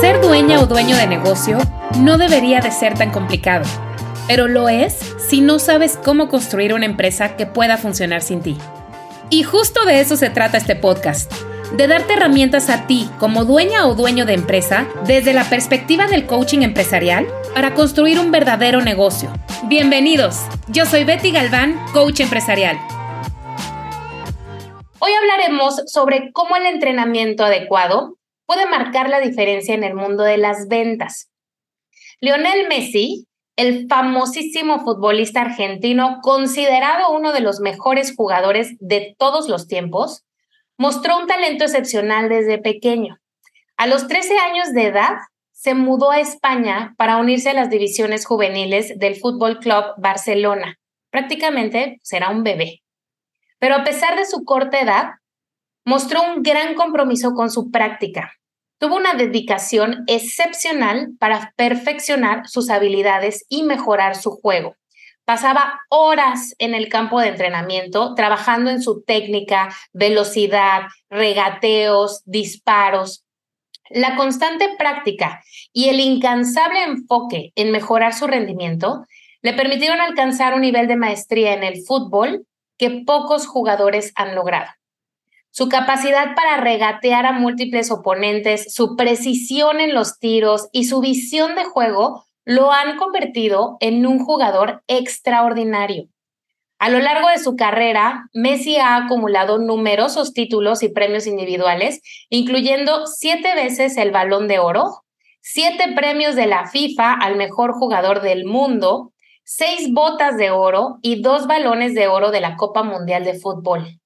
Ser dueña o dueño de negocio no debería de ser tan complicado, pero lo es si no sabes cómo construir una empresa que pueda funcionar sin ti. Y justo de eso se trata este podcast, de darte herramientas a ti como dueña o dueño de empresa desde la perspectiva del coaching empresarial para construir un verdadero negocio. Bienvenidos, yo soy Betty Galván, coach empresarial. Hoy hablaremos sobre cómo el entrenamiento adecuado puede marcar la diferencia en el mundo de las ventas. Lionel Messi, el famosísimo futbolista argentino, considerado uno de los mejores jugadores de todos los tiempos, mostró un talento excepcional desde pequeño. A los 13 años de edad, se mudó a España para unirse a las divisiones juveniles del Fútbol Club Barcelona. Prácticamente será un bebé. Pero a pesar de su corta edad, mostró un gran compromiso con su práctica. Tuvo una dedicación excepcional para perfeccionar sus habilidades y mejorar su juego. Pasaba horas en el campo de entrenamiento trabajando en su técnica, velocidad, regateos, disparos. La constante práctica y el incansable enfoque en mejorar su rendimiento le permitieron alcanzar un nivel de maestría en el fútbol que pocos jugadores han logrado. Su capacidad para regatear a múltiples oponentes, su precisión en los tiros y su visión de juego lo han convertido en un jugador extraordinario. A lo largo de su carrera, Messi ha acumulado numerosos títulos y premios individuales, incluyendo siete veces el balón de oro, siete premios de la FIFA al mejor jugador del mundo, seis botas de oro y dos balones de oro de la Copa Mundial de Fútbol.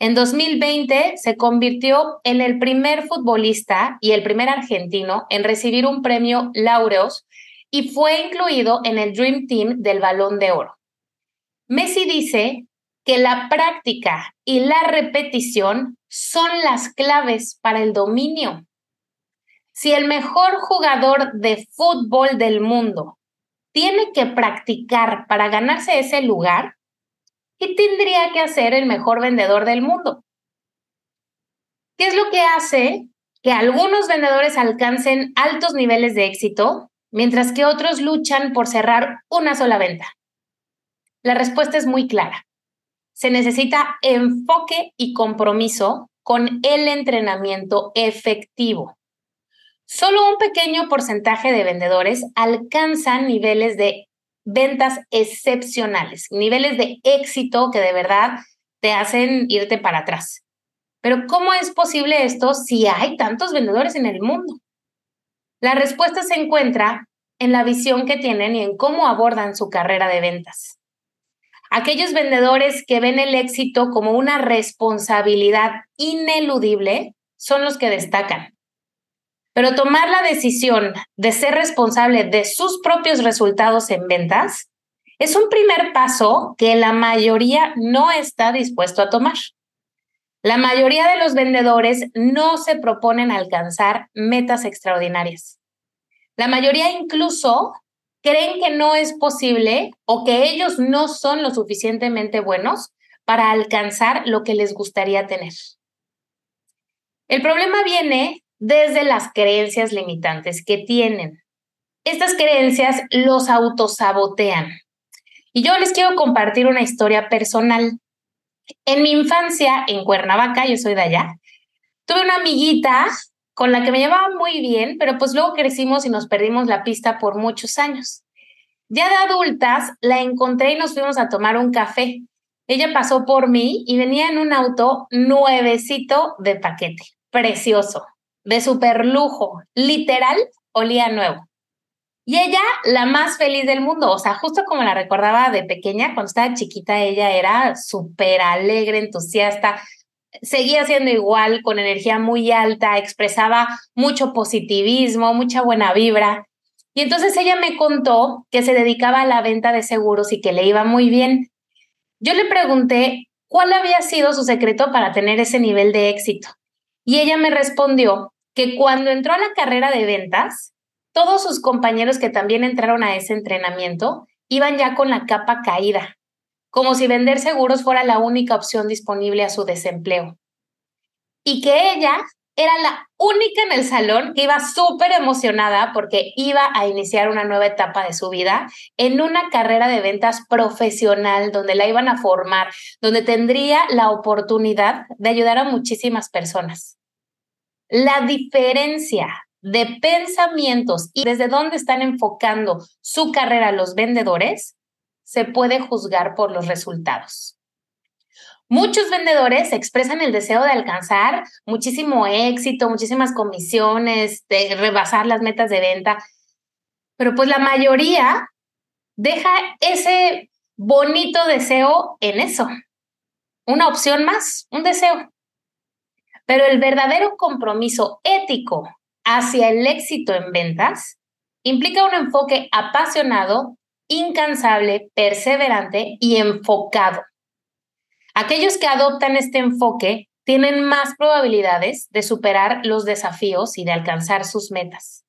En 2020 se convirtió en el primer futbolista y el primer argentino en recibir un premio Laureos y fue incluido en el Dream Team del Balón de Oro. Messi dice que la práctica y la repetición son las claves para el dominio. Si el mejor jugador de fútbol del mundo tiene que practicar para ganarse ese lugar, ¿qué tendría que hacer el mejor vendedor del mundo? ¿Qué es lo que hace que algunos vendedores alcancen altos niveles de éxito, mientras que otros luchan por cerrar una sola venta? La respuesta es muy clara. Se necesita enfoque y compromiso con el entrenamiento efectivo. Solo un pequeño porcentaje de vendedores alcanzan niveles de ventas excepcionales, niveles de éxito que de verdad te hacen irte para atrás. Pero ¿cómo es posible esto si hay tantos vendedores en el mundo? La respuesta se encuentra en la visión que tienen y en cómo abordan su carrera de ventas. Aquellos vendedores que ven el éxito como una responsabilidad ineludible son los que destacan. Pero tomar la decisión de ser responsable de sus propios resultados en ventas es un primer paso que la mayoría no está dispuesto a tomar. La mayoría de los vendedores no se proponen alcanzar metas extraordinarias. La mayoría incluso creen que no es posible o que ellos no son lo suficientemente buenos para alcanzar lo que les gustaría tener. El problema viene desde las creencias limitantes que tienen. Estas creencias los autosabotean. Y yo les quiero compartir una historia personal. En mi infancia, en Cuernavaca, yo soy de allá, tuve una amiguita con la que me llevaba muy bien, pero pues luego crecimos y nos perdimos la pista por muchos años. Ya de adultas, la encontré y nos fuimos a tomar un café. Ella pasó por mí y venía en un auto nuevecito de paquete, precioso de super lujo, literal, olía nuevo. Y ella, la más feliz del mundo, o sea, justo como la recordaba de pequeña, cuando estaba chiquita, ella era súper alegre, entusiasta, seguía siendo igual, con energía muy alta, expresaba mucho positivismo, mucha buena vibra. Y entonces ella me contó que se dedicaba a la venta de seguros y que le iba muy bien. Yo le pregunté cuál había sido su secreto para tener ese nivel de éxito. Y ella me respondió que cuando entró a la carrera de ventas, todos sus compañeros que también entraron a ese entrenamiento iban ya con la capa caída, como si vender seguros fuera la única opción disponible a su desempleo. Y que ella era la única en el salón que iba súper emocionada porque iba a iniciar una nueva etapa de su vida en una carrera de ventas profesional donde la iban a formar, donde tendría la oportunidad de ayudar a muchísimas personas. La diferencia de pensamientos y desde dónde están enfocando su carrera los vendedores se puede juzgar por los resultados. Muchos vendedores expresan el deseo de alcanzar muchísimo éxito, muchísimas comisiones, de rebasar las metas de venta, pero pues la mayoría deja ese bonito deseo en eso. Una opción más, un deseo. Pero el verdadero compromiso ético hacia el éxito en ventas implica un enfoque apasionado, incansable, perseverante y enfocado. Aquellos que adoptan este enfoque tienen más probabilidades de superar los desafíos y de alcanzar sus metas.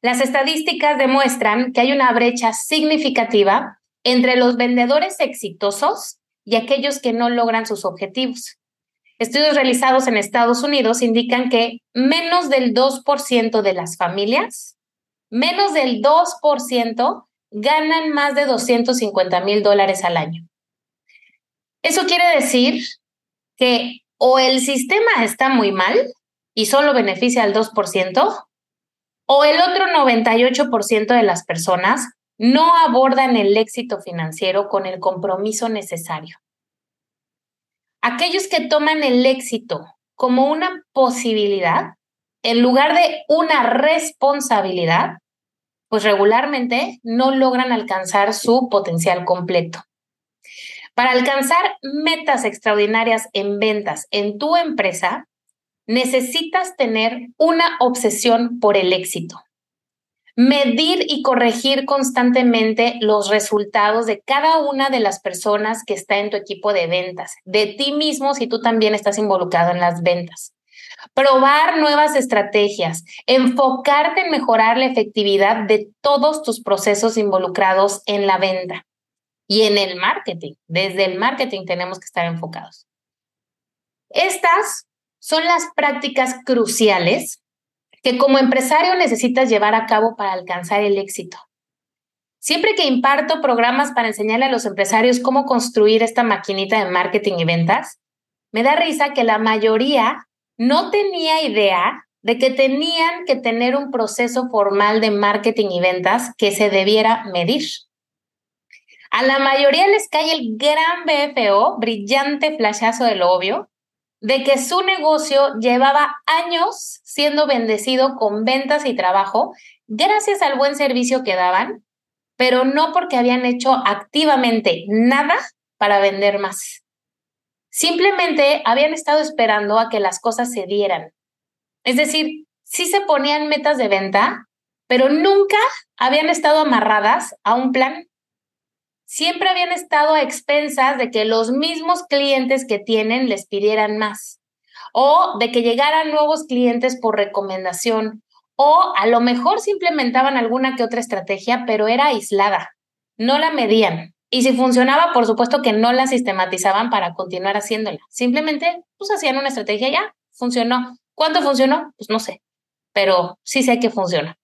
Las estadísticas demuestran que hay una brecha significativa entre los vendedores exitosos y aquellos que no logran sus objetivos. Estudios realizados en Estados Unidos indican que menos del 2% de las familias, menos del 2% ganan más de 250 mil dólares al año. Eso quiere decir que o el sistema está muy mal y solo beneficia al 2%, o el otro 98% de las personas no abordan el éxito financiero con el compromiso necesario. Aquellos que toman el éxito como una posibilidad en lugar de una responsabilidad, pues regularmente no logran alcanzar su potencial completo. Para alcanzar metas extraordinarias en ventas en tu empresa, necesitas tener una obsesión por el éxito medir y corregir constantemente los resultados de cada una de las personas que está en tu equipo de ventas, de ti mismo si tú también estás involucrado en las ventas. Probar nuevas estrategias, enfocarte en mejorar la efectividad de todos tus procesos involucrados en la venta y en el marketing. Desde el marketing tenemos que estar enfocados. Estas son las prácticas cruciales que como empresario necesitas llevar a cabo para alcanzar el éxito. Siempre que imparto programas para enseñarle a los empresarios cómo construir esta maquinita de marketing y ventas, me da risa que la mayoría no tenía idea de que tenían que tener un proceso formal de marketing y ventas que se debiera medir. A la mayoría les cae el gran BFO, brillante flashazo de lo obvio, de que su negocio llevaba años siendo bendecido con ventas y trabajo gracias al buen servicio que daban, pero no porque habían hecho activamente nada para vender más. Simplemente habían estado esperando a que las cosas se dieran. Es decir, sí se ponían metas de venta, pero nunca habían estado amarradas a un plan siempre habían estado a expensas de que los mismos clientes que tienen les pidieran más o de que llegaran nuevos clientes por recomendación o a lo mejor se implementaban alguna que otra estrategia, pero era aislada, no la medían. Y si funcionaba, por supuesto que no la sistematizaban para continuar haciéndola. Simplemente, pues hacían una estrategia ya, funcionó. ¿Cuánto funcionó? Pues no sé, pero sí sé que funciona.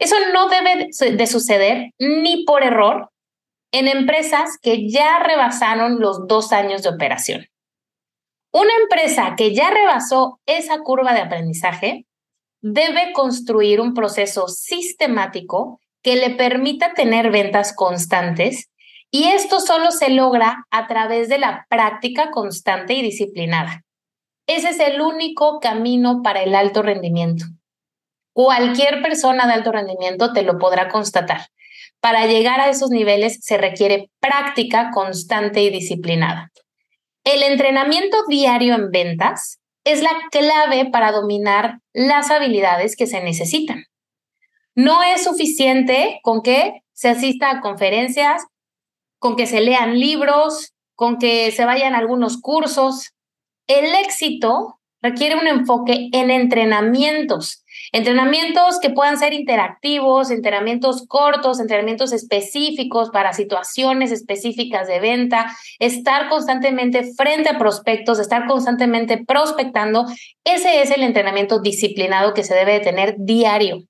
Eso no debe de suceder ni por error, en empresas que ya rebasaron los dos años de operación. Una empresa que ya rebasó esa curva de aprendizaje debe construir un proceso sistemático que le permita tener ventas constantes y esto solo se logra a través de la práctica constante y disciplinada. Ese es el único camino para el alto rendimiento. Cualquier persona de alto rendimiento te lo podrá constatar. Para llegar a esos niveles se requiere práctica constante y disciplinada. El entrenamiento diario en ventas es la clave para dominar las habilidades que se necesitan. No es suficiente con que se asista a conferencias, con que se lean libros, con que se vayan a algunos cursos. El éxito requiere un enfoque en entrenamientos, entrenamientos que puedan ser interactivos, entrenamientos cortos, entrenamientos específicos para situaciones específicas de venta, estar constantemente frente a prospectos, estar constantemente prospectando. Ese es el entrenamiento disciplinado que se debe tener diario.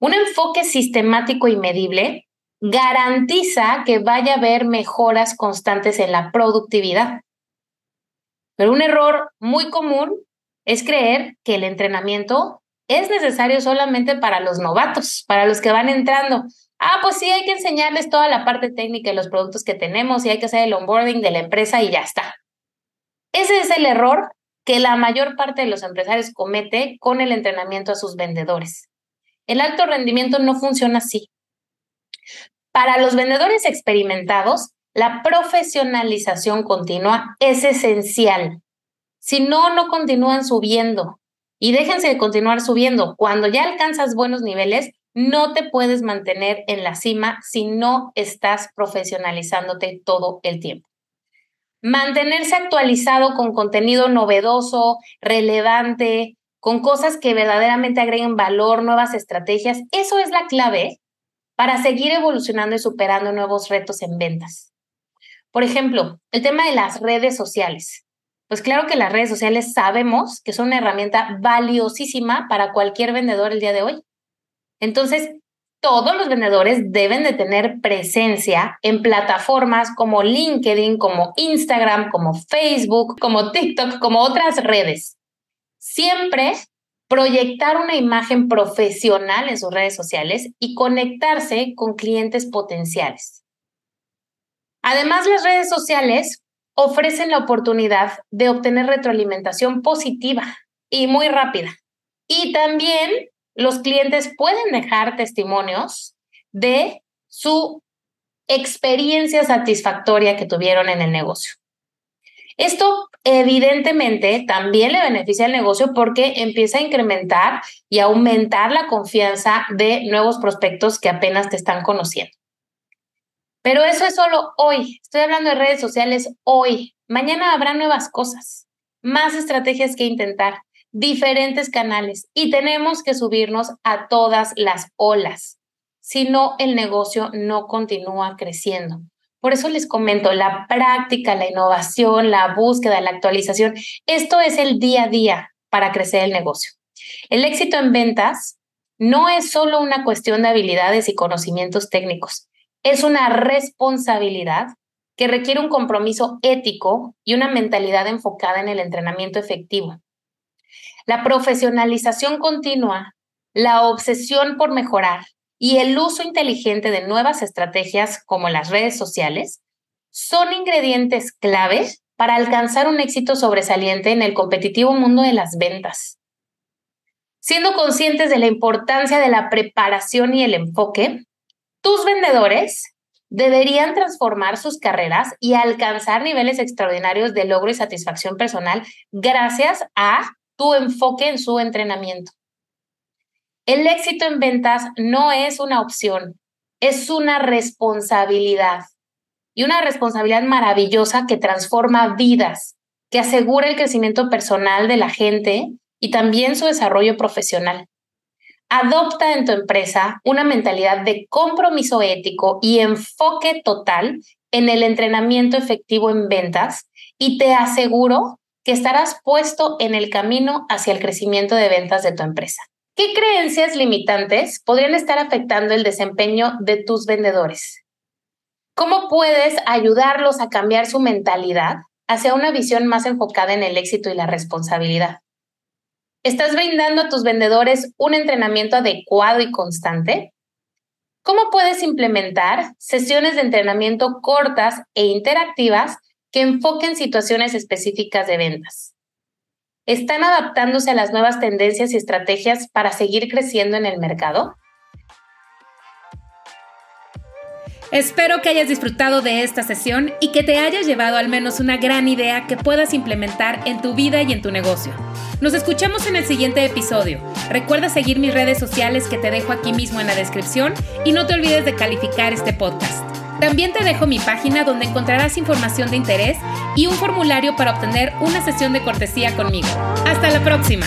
Un enfoque sistemático y medible garantiza que vaya a haber mejoras constantes en la productividad. Pero un error muy común es creer que el entrenamiento es necesario solamente para los novatos, para los que van entrando. Ah, pues sí, hay que enseñarles toda la parte técnica de los productos que tenemos y hay que hacer el onboarding de la empresa y ya está. Ese es el error que la mayor parte de los empresarios comete con el entrenamiento a sus vendedores. El alto rendimiento no funciona así. Para los vendedores experimentados, la profesionalización continua es esencial. Si no, no continúan subiendo. Y déjense de continuar subiendo. Cuando ya alcanzas buenos niveles, no te puedes mantener en la cima si no estás profesionalizándote todo el tiempo. Mantenerse actualizado con contenido novedoso, relevante, con cosas que verdaderamente agreguen valor, nuevas estrategias, eso es la clave para seguir evolucionando y superando nuevos retos en ventas. Por ejemplo, el tema de las redes sociales. Pues claro que las redes sociales sabemos que son una herramienta valiosísima para cualquier vendedor el día de hoy. Entonces, todos los vendedores deben de tener presencia en plataformas como LinkedIn, como Instagram, como Facebook, como TikTok, como otras redes. Siempre proyectar una imagen profesional en sus redes sociales y conectarse con clientes potenciales. Además, las redes sociales ofrecen la oportunidad de obtener retroalimentación positiva y muy rápida. Y también los clientes pueden dejar testimonios de su experiencia satisfactoria que tuvieron en el negocio. Esto evidentemente también le beneficia al negocio porque empieza a incrementar y aumentar la confianza de nuevos prospectos que apenas te están conociendo. Pero eso es solo hoy. Estoy hablando de redes sociales hoy. Mañana habrá nuevas cosas, más estrategias que intentar, diferentes canales y tenemos que subirnos a todas las olas. Si no, el negocio no continúa creciendo. Por eso les comento, la práctica, la innovación, la búsqueda, la actualización, esto es el día a día para crecer el negocio. El éxito en ventas no es solo una cuestión de habilidades y conocimientos técnicos, es una responsabilidad que requiere un compromiso ético y una mentalidad enfocada en el entrenamiento efectivo. La profesionalización continua, la obsesión por mejorar y el uso inteligente de nuevas estrategias como las redes sociales son ingredientes clave para alcanzar un éxito sobresaliente en el competitivo mundo de las ventas. Siendo conscientes de la importancia de la preparación y el enfoque, tus vendedores deberían transformar sus carreras y alcanzar niveles extraordinarios de logro y satisfacción personal gracias a tu enfoque en su entrenamiento. El éxito en ventas no es una opción, es una responsabilidad y una responsabilidad maravillosa que transforma vidas, que asegura el crecimiento personal de la gente y también su desarrollo profesional. Adopta en tu empresa una mentalidad de compromiso ético y enfoque total en el entrenamiento efectivo en ventas y te aseguro que estarás puesto en el camino hacia el crecimiento de ventas de tu empresa. ¿Qué creencias limitantes podrían estar afectando el desempeño de tus vendedores? ¿Cómo puedes ayudarlos a cambiar su mentalidad hacia una visión más enfocada en el éxito y la responsabilidad? ¿Estás brindando a tus vendedores un entrenamiento adecuado y constante? ¿Cómo puedes implementar sesiones de entrenamiento cortas e interactivas que enfoquen situaciones específicas de ventas? están adaptándose a las nuevas tendencias y estrategias para seguir creciendo en el mercado? Espero que hayas disfrutado de esta sesión y que te hayas llevado al menos una gran idea que puedas implementar en tu vida y en tu negocio. Nos escuchamos en el siguiente episodio. Recuerda seguir mis redes sociales que te dejo aquí mismo en la descripción y no te olvides de calificar este podcast. También te dejo mi página donde encontrarás información de interés y un formulario para obtener una sesión de cortesía conmigo. Hasta la próxima.